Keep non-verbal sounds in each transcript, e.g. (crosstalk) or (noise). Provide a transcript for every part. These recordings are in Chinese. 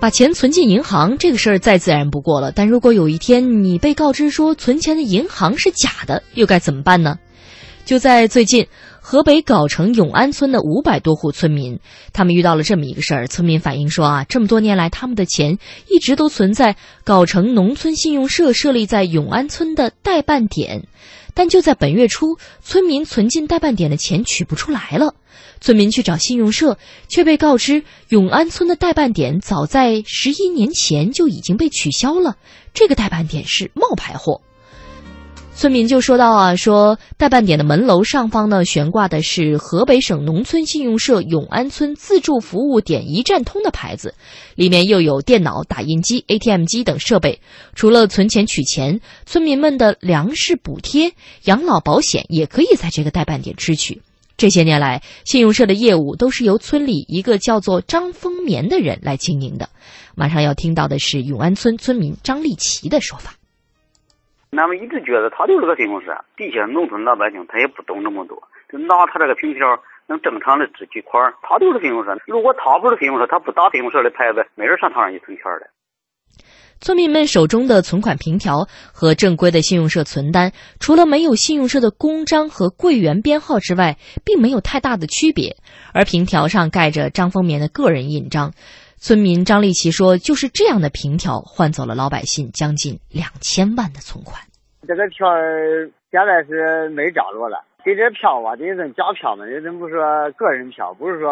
把钱存进银行这个事儿再自然不过了，但如果有一天你被告知说存钱的银行是假的，又该怎么办呢？就在最近，河北藁城永安村的五百多户村民，他们遇到了这么一个事儿。村民反映说啊，这么多年来，他们的钱一直都存在藁城农村信用社设立在永安村的代办点，但就在本月初，村民存进代办点的钱取不出来了。村民去找信用社，却被告知永安村的代办点早在十一年前就已经被取消了。这个代办点是冒牌货。村民就说到啊，说代办点的门楼上方呢悬挂的是河北省农村信用社永安村自助服务点一站通的牌子，里面又有电脑、打印机、ATM 机等设备。除了存钱取钱，村民们的粮食补贴、养老保险也可以在这个代办点支取。这些年来，信用社的业务都是由村里一个叫做张丰棉的人来经营的。马上要听到的是永安村村民张立奇的说法。俺们一直觉得他就是个信用社，底下农村老百姓他也不懂那么多，就拿他这个凭条能正常的支取款，他就是信用社。如果他不是信用社，他不打信用社的牌子，没人上他那去存钱的。村民们手中的存款凭条和正规的信用社存单，除了没有信用社的公章和柜员编号之外，并没有太大的区别。而凭条上盖着张丰棉的个人印章。村民张立奇说：“就是这样的凭条，换走了老百姓将近两千万的存款。这个票现在是没着落了，给这票吧，这一种假票嘛，这种不是说个人票，不是说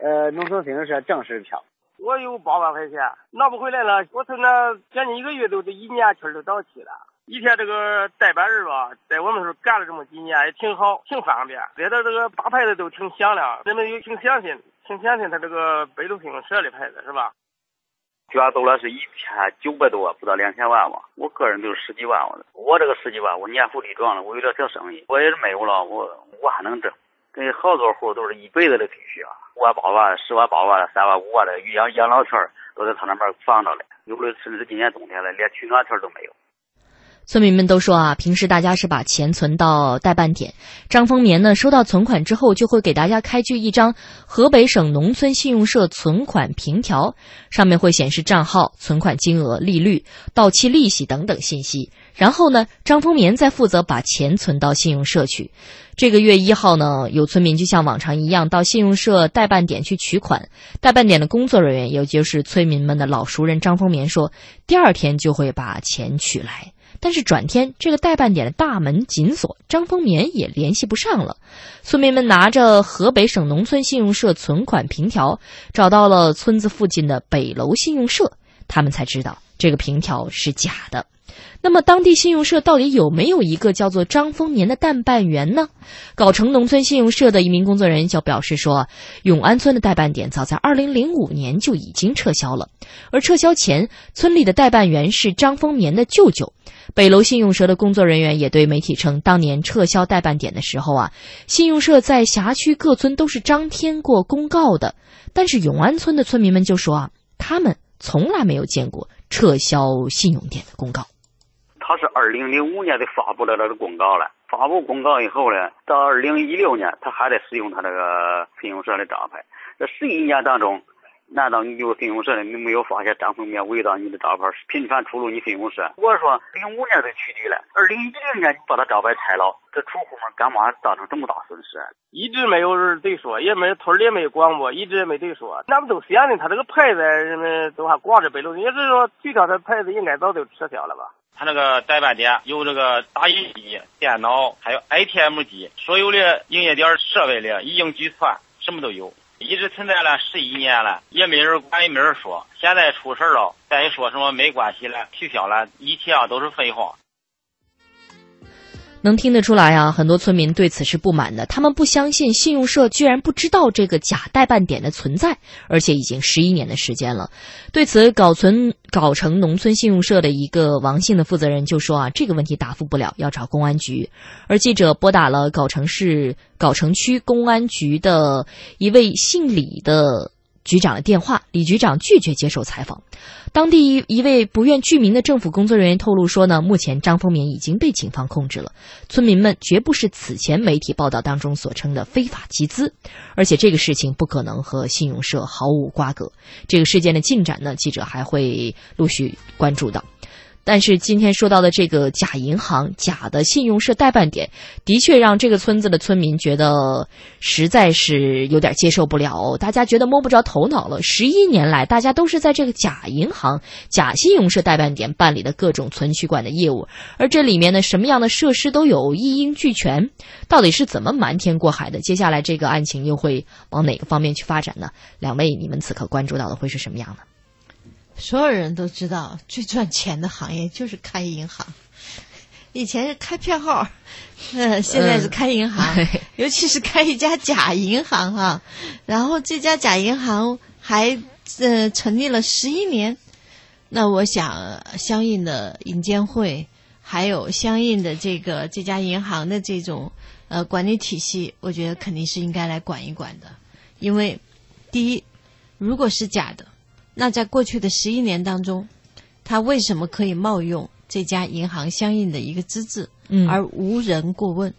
呃农村信用社正式票。”我有八万块钱拿不回来了，我从那将近一个月都这一年期都到期了。一天这个代办人吧，在我们这干了这么几年也挺好，挺方便。这的这个大牌子都挺响亮，人们也挺相信，挺相信他这个北路信用社的牌子是吧？卷走了是一千九百多，不到两千万吧。我个人就是十几万，我这个十几万，我年富力壮了，我有点小生意，我也是没有了，我我还能挣。这好多户都是一辈子的积蓄啊。五万八万、十万八万、三万五万的养养老钱都在他那边放着嘞。有的甚至今年冬天了，连取暖钱都没有。村民们都说啊，平时大家是把钱存到代办点，张丰棉呢收到存款之后，就会给大家开具一张河北省农村信用社存款凭条，上面会显示账号、存款金额、利率、到期利息等等信息。然后呢，张丰棉再负责把钱存到信用社去。这个月一号呢，有村民就像往常一样到信用社代办点去取款。代办点的工作人员，也就是村民们的老熟人张丰棉说，第二天就会把钱取来。但是转天，这个代办点的大门紧锁，张丰棉也联系不上了。村民们拿着河北省农村信用社存款凭条，找到了村子附近的北楼信用社，他们才知道这个凭条是假的。那么，当地信用社到底有没有一个叫做张丰年的代办员呢？藁城农村信用社的一名工作人员就表示说，永安村的代办点早在2005年就已经撤销了，而撤销前，村里的代办员是张丰年的舅舅。北楼信用社的工作人员也对媒体称，当年撤销代办点的时候啊，信用社在辖区各村都是张贴过公告的，但是永安村的村民们就说啊，他们从来没有见过撤销信用点的公告。他是二零零五年就发布了那个公告了，发布公告以后呢，到二零一六年他还得使用他这个信用社的招牌。这十一年当中，难道你有信用社的，你没有发现张凤面伪造你的招牌，频繁出入你信用社？我说零五年就取缔了，二零一零年你把他招牌拆了，这储户们干嘛造成这么大损失？一直没有人对说，也没村里也没有广播，一直也没对说。咱们都闲的，他这个牌子人们都还挂着北路，也就是说取消他牌子应该早就撤销了吧？他那个代办点有这个打印机、电脑，还有 ATM 机，所有的营业点设备的一应俱全，什么都有，一直存在了十一年了，也没人管，也没人说。现在出事了，再说什么没关系了，取消了，一切啊都是废话。能听得出来啊，很多村民对此是不满的。他们不相信信用社居然不知道这个假代办点的存在，而且已经十一年的时间了。对此，藁村藁城农村信用社的一个王姓的负责人就说啊，这个问题答复不了，要找公安局。而记者拨打了藁城市藁城区公安局的一位姓李的局长的电话，李局长拒绝接受采访。当地一位不愿具名的政府工作人员透露说呢，目前张丰棉已经被警方控制了，村民们绝不是此前媒体报道当中所称的非法集资，而且这个事情不可能和信用社毫无瓜葛。这个事件的进展呢，记者还会陆续关注到。但是今天说到的这个假银行、假的信用社代办点，的确让这个村子的村民觉得实在是有点接受不了。大家觉得摸不着头脑了。十一年来，大家都是在这个假银行、假信用社代办点办理的各种存取款的业务，而这里面呢，什么样的设施都有，一应俱全。到底是怎么瞒天过海的？接下来这个案情又会往哪个方面去发展呢？两位，你们此刻关注到的会是什么样的？所有人都知道，最赚钱的行业就是开银行。以前是开票号，(laughs) 呃，现在是开银行，嗯 (laughs) 尤其是开一家假银行哈、然后这家假银行还呃成立了十一年，那我想相应的银监会，还有相应的这个这家银行的这种呃管理体系，我觉得肯定是应该来管一管的，因为第一，如果是假的。那在过去的十一年当中，他为什么可以冒用这家银行相应的一个资质，嗯而无人过问？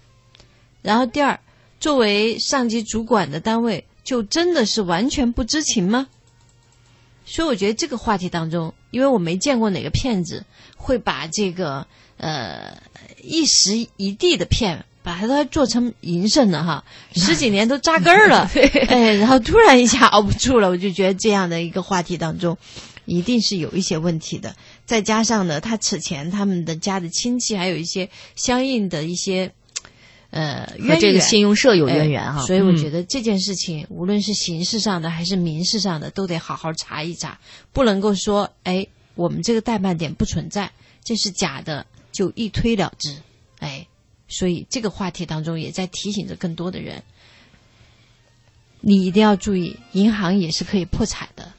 然后第二，作为上级主管的单位，就真的是完全不知情吗？所以我觉得这个话题当中，因为我没见过哪个骗子会把这个呃一时一地的骗。把它都做成营生了哈，(laughs) 十几年都扎根儿了，(laughs) 哎，然后突然一下熬不住了，我就觉得这样的一个话题当中，一定是有一些问题的。再加上呢，他此前他们的家的亲戚还有一些相应的一些呃和这个信用社有渊源哈、哎所以我嗯觉得这件事情，无论是刑事上的还是民事上的，都得好好查一查，不能够说哎，我们这个代办点不存在，这是假的，就一推了之，哎。所以这个话题当中也在提醒着更多的人，你一定要注意，银行也是可以破产的，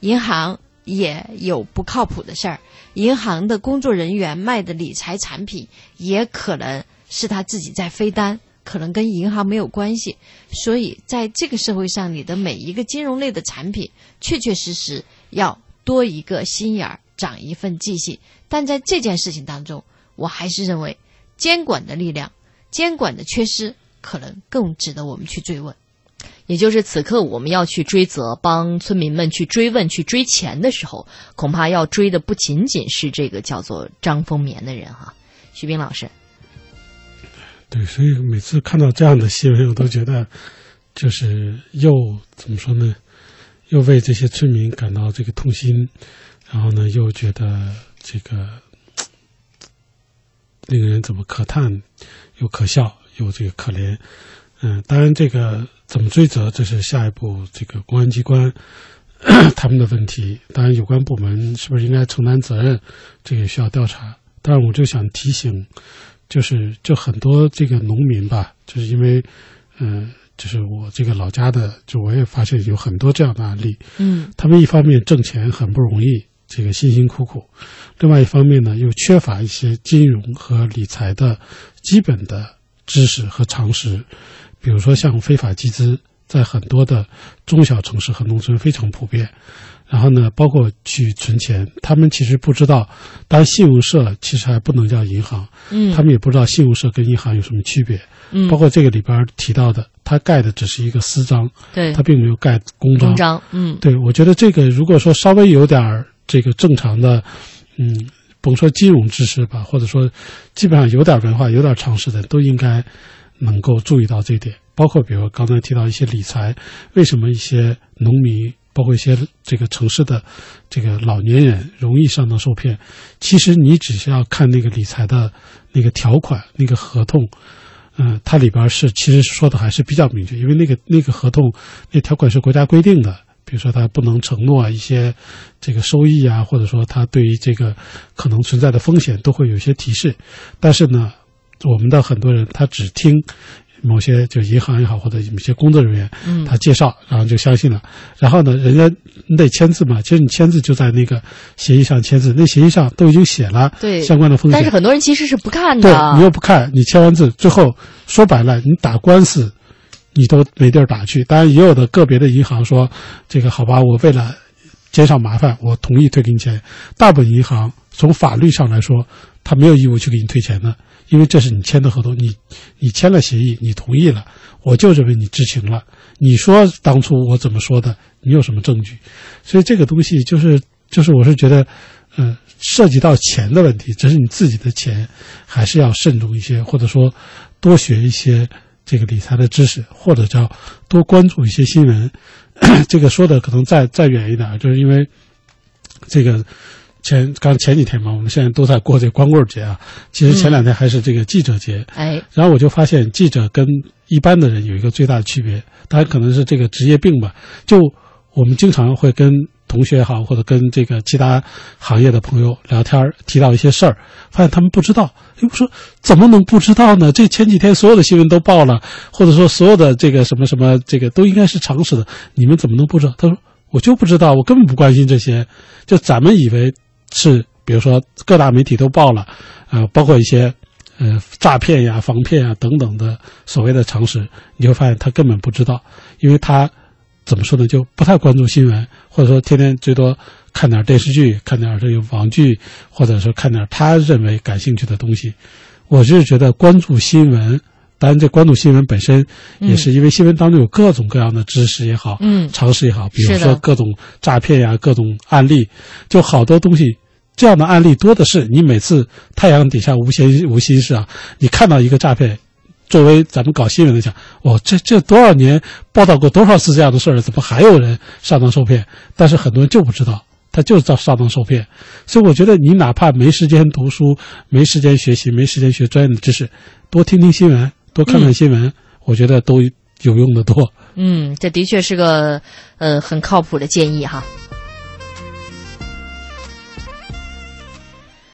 银行也有不靠谱的事儿，银行的工作人员卖的理财产品也可能是他自己在飞单，可能跟银行没有关系。所以在这个社会上，你的每一个金融类的产品，确确实实要多一个心眼儿，长一份记性。但在这件事情当中，我还是认为。监管的力量，监管的缺失，可能更值得我们去追问。也就是此刻我们要去追责，帮村民们去追问、去追钱的时候，恐怕要追的不仅仅是这个叫做张丰棉的人哈。徐斌老师，对，所以每次看到这样的新闻，我都觉得就是又怎么说呢？又为这些村民感到这个痛心，然后呢，又觉得这个。令人怎么可叹，又可笑，又这个可怜。嗯，当然，这个怎么追责，这是下一步这个公安机关 (coughs) 他们的问题。当然，有关部门是不是应该承担责任，这个也需要调查。当然，我就想提醒，就是就很多这个农民吧，就是因为，嗯、呃，就是我这个老家的，就我也发现有很多这样的案例。嗯，他们一方面挣钱很不容易。这个辛辛苦苦，另外一方面呢，又缺乏一些金融和理财的基本的知识和常识，比如说像非法集资，在很多的中小城市和农村非常普遍。然后呢，包括去存钱，他们其实不知道，当然信用社其实还不能叫银行，嗯，他们也不知道信用社跟银行有什么区别，嗯，包括这个里边提到的，他盖的只是一个私章，对，他并没有盖公章，公章，嗯，对，我觉得这个如果说稍微有点儿。这个正常的，嗯，甭说金融知识吧，或者说基本上有点文化、有点常识的，都应该能够注意到这一点。包括比如刚才提到一些理财，为什么一些农民，包括一些这个城市的这个老年人容易上当受骗？其实你只需要看那个理财的那个条款、那个合同，嗯、它里边是其实说的还是比较明确，因为那个那个合同那条款是国家规定的。比如说，他不能承诺一些这个收益啊，或者说他对于这个可能存在的风险都会有一些提示。但是呢，我们的很多人他只听某些就银行也好，或者某些工作人员嗯他介绍，然后就相信了。然后呢，人家你得签字嘛，其实你签字就在那个协议上签字，那协议上都已经写了对相关的风险。但是很多人其实是不看的对的，你又不看，你签完字，最后说白了，你打官司。你都没地儿打去。当然，也有的个别的银行说，这个好吧，我为了减少麻烦，我同意退给你钱。大部分银行从法律上来说，他没有义务去给你退钱的，因为这是你签的合同，你你签了协议，你同意了，我就认为你知情了。你说当初我怎么说的？你有什么证据？所以这个东西就是就是，我是觉得，嗯、涉及到钱的问题，这是你自己的钱，还是要慎重一些，或者说多学一些这个理财的知识，或者叫多关注一些新闻。(clears throat) 这个说的可能再再远一点，就是因为这个前刚前几天嘛，我们现在都在过这光棍节啊，其实前两天还是这个记者节。哎，然后我就发现，记者跟一般的人有一个最大的区别，当然可能是这个职业病吧。就我们经常会跟同学也好，或者跟这个其他行业的朋友聊天，提到一些事儿，发现他们不知道。哎，我说怎么能不知道呢？这前几天所有的新闻都报了，或者说所有的这个什么什么，这个都应该是常识的，你们怎么能不知道？他说我就不知道，我根本不关心这些。就咱们以为是，比如说各大媒体都报了，呃，包括一些。呃，诈骗呀、防骗呀等等的所谓的常识，你会发现他根本不知道，因为他怎么说呢，就不太关注新闻，或者说天天最多看点电视剧、看点这个网剧，或者说看点他认为感兴趣的东西。我就是觉得关注新闻，当然这关注新闻本身也是因为新闻当中有各种各样的知识也好，嗯常识也好，比如说各种诈骗呀、各种案例，就好多东西。这样的案例多的是，你每次太阳底下无闲无心事啊，你看到一个诈骗，作为咱们搞新闻的讲，哇，这这多少年报道过多少次这样的事儿，怎么还有人上当受骗？但是很多人就不知道，他就是遭上当受骗。所以我觉得你哪怕没时间读书、没时间学习、没时间学专业的知识，多听听新闻，多看看新闻，我觉得都有用的多。嗯，这的确是个呃很靠谱的建议哈。